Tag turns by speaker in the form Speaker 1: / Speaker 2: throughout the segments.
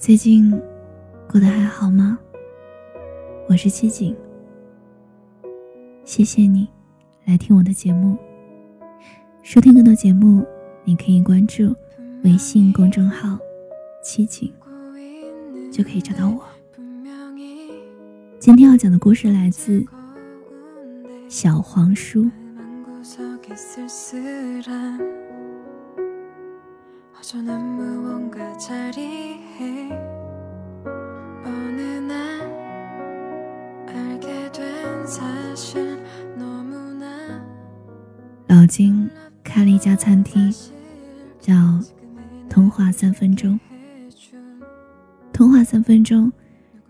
Speaker 1: 最近过得还好吗？我是七景，谢谢你来听我的节目。收听更多节目，你可以关注微信公众号“七景”，就可以找到我。今天要讲的故事来自小黄书。老金开了一家餐厅，叫“通话三分钟”。通话三分钟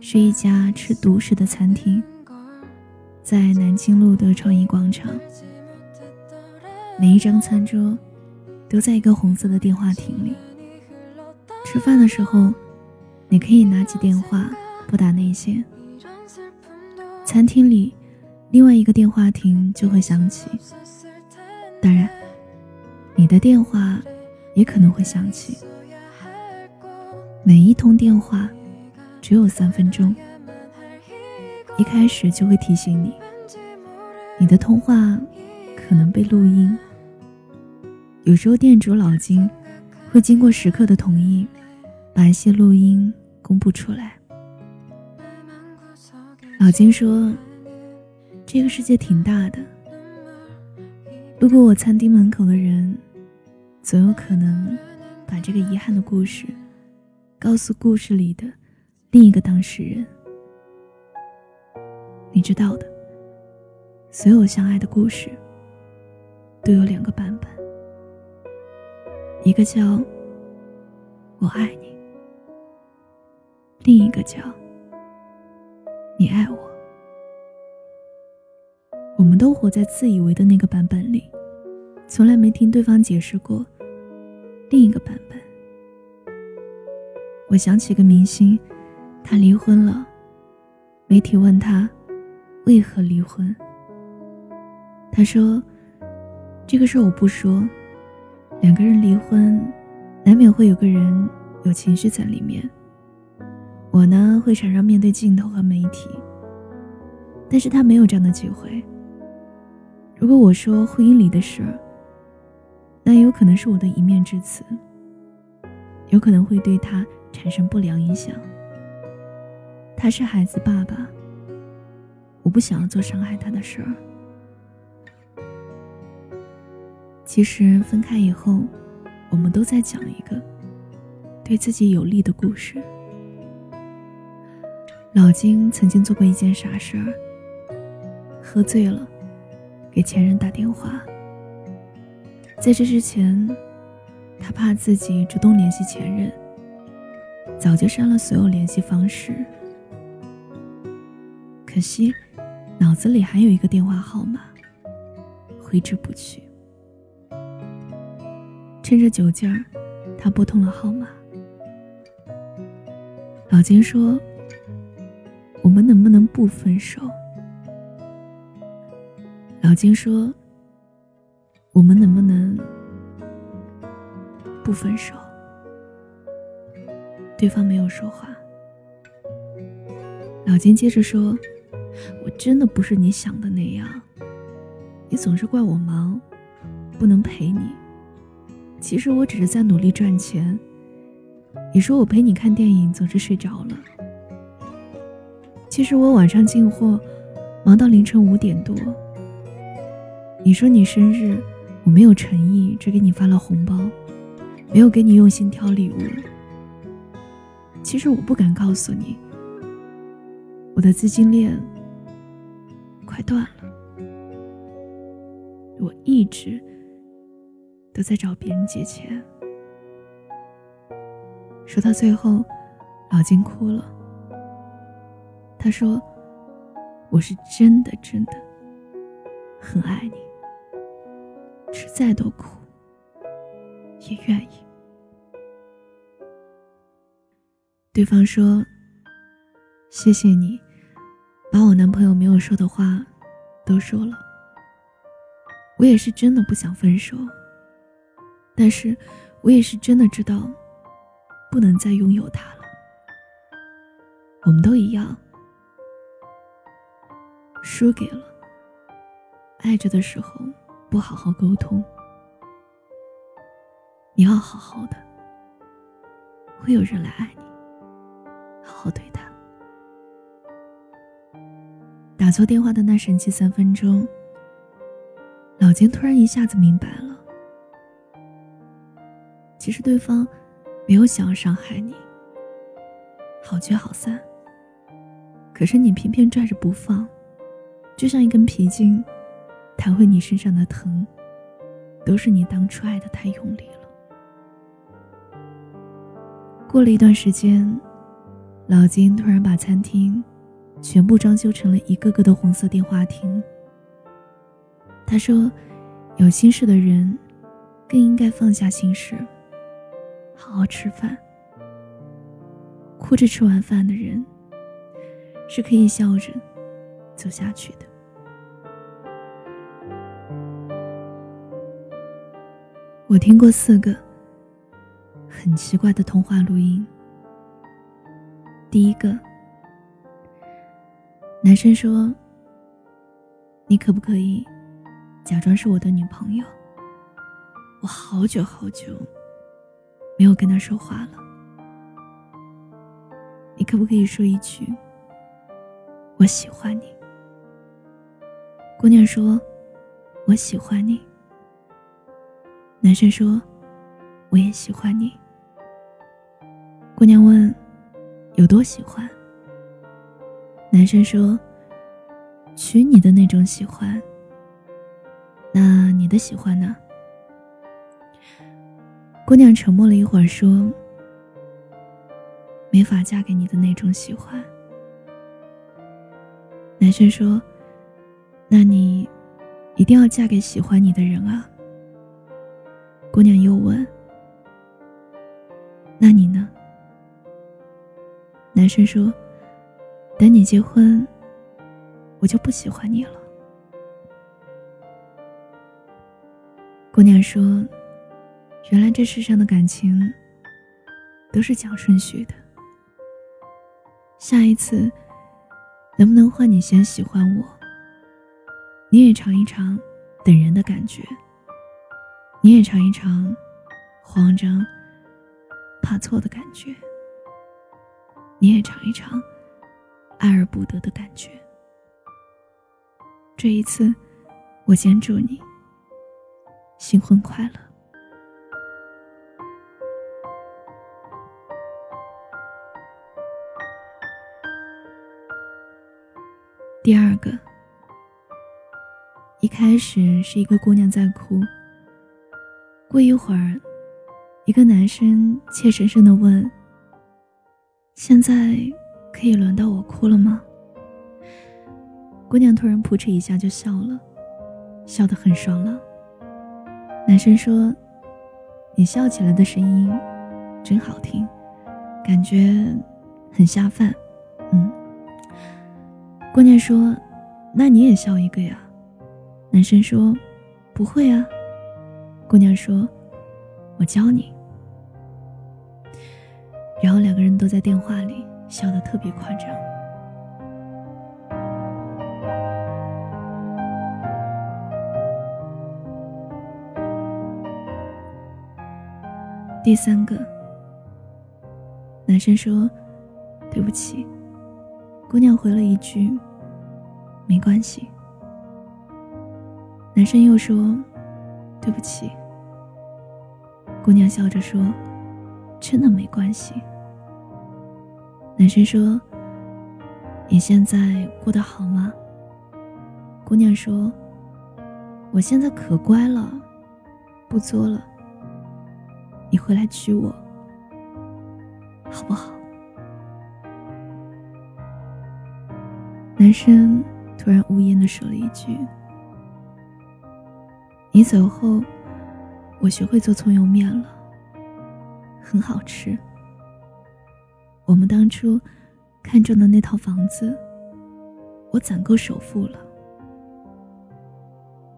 Speaker 1: 是一家吃独食的餐厅，在南京路的创意广场。每一张餐桌。都在一个红色的电话亭里。吃饭的时候，你可以拿起电话拨打内线。餐厅里另外一个电话亭就会响起。当然，你的电话也可能会响起。每一通电话只有三分钟，一开始就会提醒你，你的通话可能被录音。有时候店主老金会经过食客的同意，把一些录音公布出来。老金说：“这个世界挺大的，路过我餐厅门口的人，总有可能把这个遗憾的故事告诉故事里的另一个当事人。你知道的，所有相爱的故事都有两个版本。”一个叫“我爱你”，另一个叫“你爱我”。我们都活在自以为的那个版本里，从来没听对方解释过另一个版本。我想起个明星，他离婚了，媒体问他为何离婚，他说：“这个事我不说。”两个人离婚，难免会有个人有情绪在里面。我呢，会常常面对镜头和媒体，但是他没有这样的机会。如果我说婚姻里的事儿，那有可能是我的一面之词，有可能会对他产生不良影响。他是孩子爸爸，我不想要做伤害他的事儿。其实分开以后，我们都在讲一个对自己有利的故事。老金曾经做过一件傻事儿，喝醉了，给前任打电话。在这之前，他怕自己主动联系前任，早就删了所有联系方式。可惜，脑子里还有一个电话号码，挥之不去。趁着酒劲儿，他拨通了号码。老金说：“我们能不能不分手？”老金说：“我们能不能不分手？”对方没有说话。老金接着说：“我真的不是你想的那样，你总是怪我忙，不能陪你。”其实我只是在努力赚钱。你说我陪你看电影总是睡着了。其实我晚上进货，忙到凌晨五点多。你说你生日，我没有诚意，只给你发了红包，没有给你用心挑礼物。其实我不敢告诉你，我的资金链快断了。我一直。都在找别人借钱。说到最后，老金哭了。他说：“我是真的真的很爱你，吃再多苦也愿意。”对方说：“谢谢你，把我男朋友没有说的话都说了。我也是真的不想分手。”但是，我也是真的知道，不能再拥有他了。我们都一样，输给了爱着的时候不好好沟通。你要好好的，会有人来爱你，好好对他。打错电话的那神奇三分钟，老金突然一下子明白了，其实对方没有想要伤害你，好聚好散。可是你偏偏拽着不放，就像一根皮筋，弹回你身上的疼，都是你当初爱的太用力了。过了一段时间，老金突然把餐厅全部装修成了一个个的红色电话亭。他说：“有心事的人，更应该放下心事，好好吃饭。哭着吃完饭的人，是可以笑着走下去的。”我听过四个。很奇怪的通话录音。第一个，男生说：“你可不可以假装是我的女朋友？我好久好久没有跟他说话了。你可不可以说一句‘我喜欢你’？”姑娘说：“我喜欢你。”男生说：“我也喜欢你。”姑娘问：“有多喜欢？”男生说：“娶你的那种喜欢。”那你的喜欢呢？姑娘沉默了一会儿，说：“没法嫁给你的那种喜欢。”男生说：“那你一定要嫁给喜欢你的人啊。”姑娘又问：“那你呢？”男生说：“等你结婚，我就不喜欢你了。”姑娘说：“原来这世上的感情都是讲顺序的。下一次，能不能换你先喜欢我？你也尝一尝等人的感觉，你也尝一尝慌张、怕错的感觉。”你也尝一尝爱而不得的感觉。这一次，我先祝你新婚快乐。第二个，一开始是一个姑娘在哭，过一会儿，一个男生怯生生的问。现在可以轮到我哭了吗？姑娘突然扑哧一下就笑了，笑得很爽朗。男生说：“你笑起来的声音真好听，感觉很下饭。”嗯。姑娘说：“那你也笑一个呀？”男生说：“不会啊。”姑娘说：“我教你。”然后两个人都在电话里笑得特别夸张。第三个，男生说：“对不起。”姑娘回了一句：“没关系。”男生又说：“对不起。”姑娘笑着说：“真的没关系。”男生说：“你现在过得好吗？”姑娘说：“我现在可乖了，不作了。你回来娶我，好不好？”男生突然无言的说了一句：“你走后，我学会做葱油面了，很好吃。”我们当初看中的那套房子，我攒够首付了。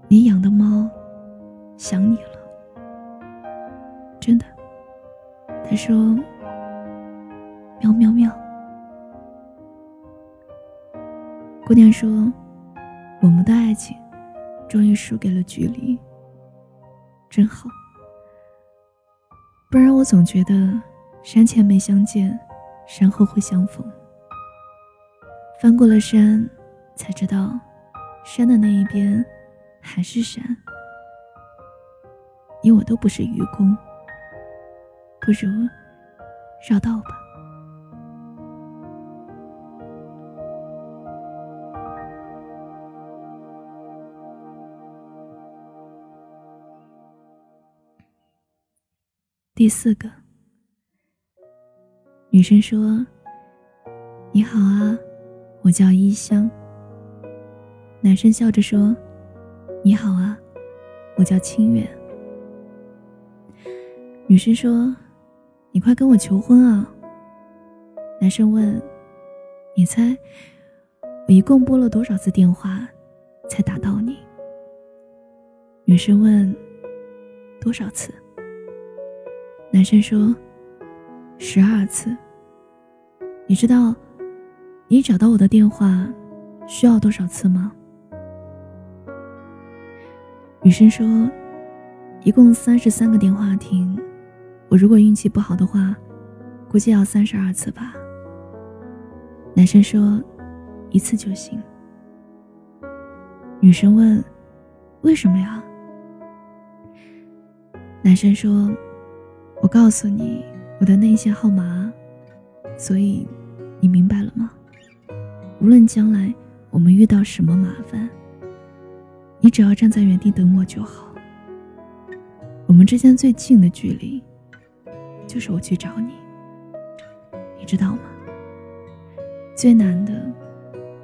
Speaker 1: 你养的猫想你了，真的。他说：“喵喵喵。”姑娘说：“我们的爱情终于输给了距离，真好。不然我总觉得山前没相见，山后会相逢。翻过了山，才知道山的那一边还是山。你我都不是愚公，不如绕道吧。”第四个，女生说：“你好啊，我叫一香。”男生笑着说：“你好啊，我叫清远。”女生说：“你快跟我求婚啊！”男生问：“你猜我一共拨了多少次电话才打到你？”女生问：“多少次？”男生说：“十二次。你知道，你找到我的电话需要多少次吗？”女生说：“一共三十三个电话亭，我如果运气不好的话，估计要三十二次吧。”男生说：“一次就行。”女生问：“为什么呀？”男生说。我告诉你我的内线号码，所以你明白了吗？无论将来我们遇到什么麻烦，你只要站在原地等我就好。我们之间最近的距离，就是我去找你，你知道吗？最难的，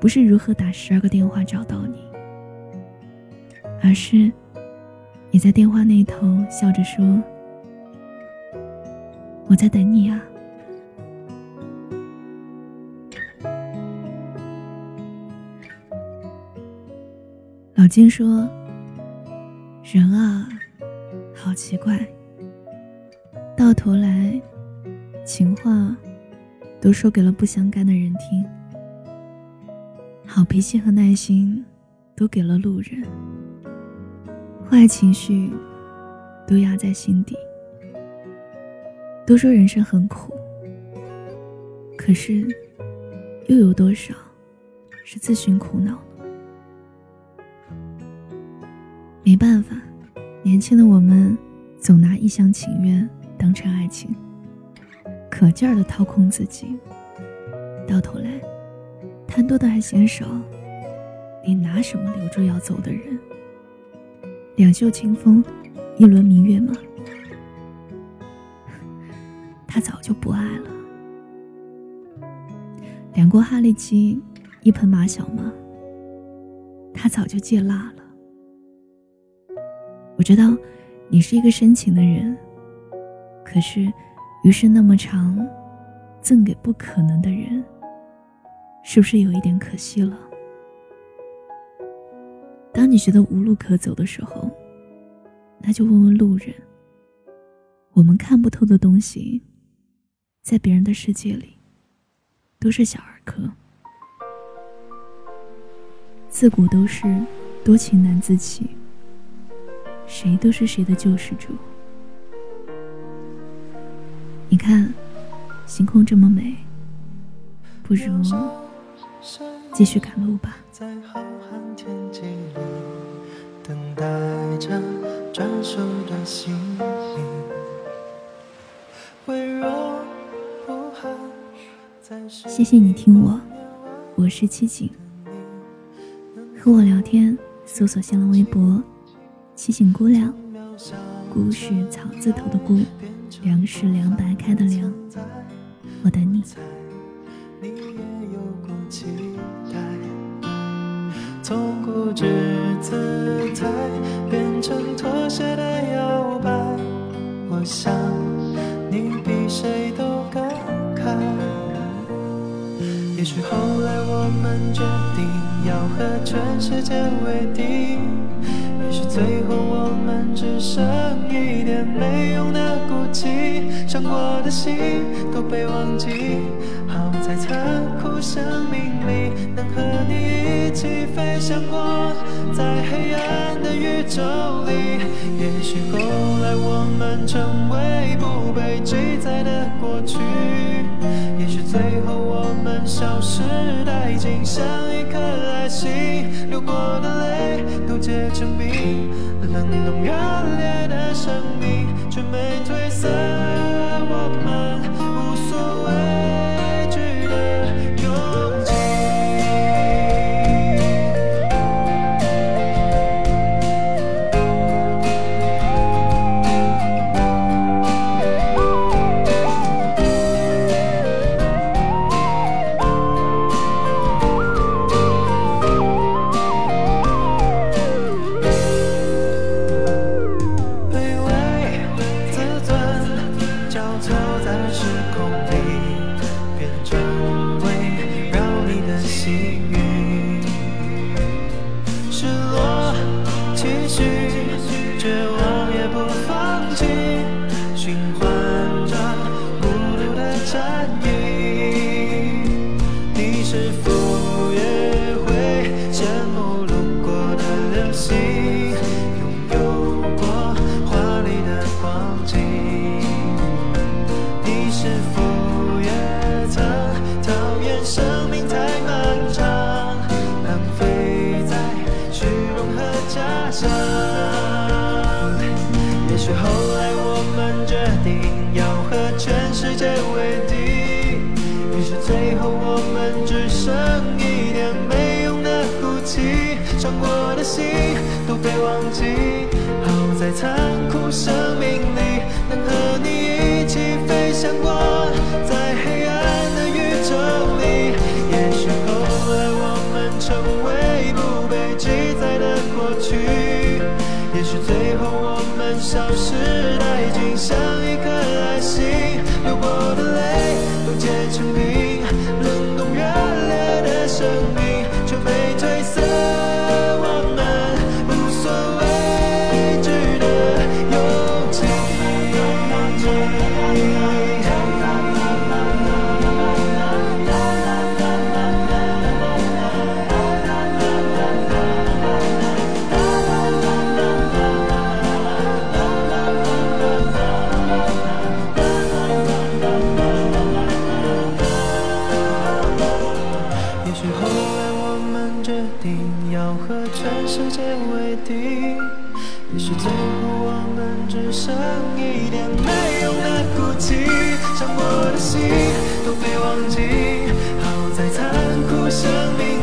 Speaker 1: 不是如何打十二个电话找到你，而是你在电话那头笑着说。我在等你啊，老金说：“人啊，好奇怪，到头来，情话都说给了不相干的人听，好脾气和耐心都给了路人，坏情绪都压在心底。”都说人生很苦，可是又有多少是自寻苦恼呢？没办法，年轻的我们总拿一厢情愿当成爱情，可劲儿的掏空自己，到头来贪多的还嫌少，你拿什么留住要走的人？两袖清风，一轮明月吗？他早就不爱了。两锅哈利鸡，一盆马小吗？他早就戒辣了。我知道你是一个深情的人，可是余生那么长，赠给不可能的人，是不是有一点可惜了？当你觉得无路可走的时候，那就问问路人。我们看不透的东西。在别人的世界里，都是小儿科。自古都是多情难自弃，谁都是谁的救世主。你看，星空这么美，不如继续赶路吧。在
Speaker 2: 浩瀚天际里，等待着转瞬的心
Speaker 1: 谢谢你听我，我是七景。和我聊天，搜索新浪微博“七景姑娘”，姑是草字头的姑，凉是凉白开的凉。我等你。从固执姿态变成妥协的摇摆，我想你比谁都。是后来我们决定要和全世界为敌，也许最后我们只剩一点没用的
Speaker 2: 孤寂，伤过的心都被忘记，好在残酷生命里能和你一起飞翔过，在黑暗的宇宙里，也许后来我们成为不被记载的过去。最后我们消失殆尽像一颗爱心流过的泪都结成冰冷冻热烈的生命却没褪色。被忘记。没忘记好在残酷生命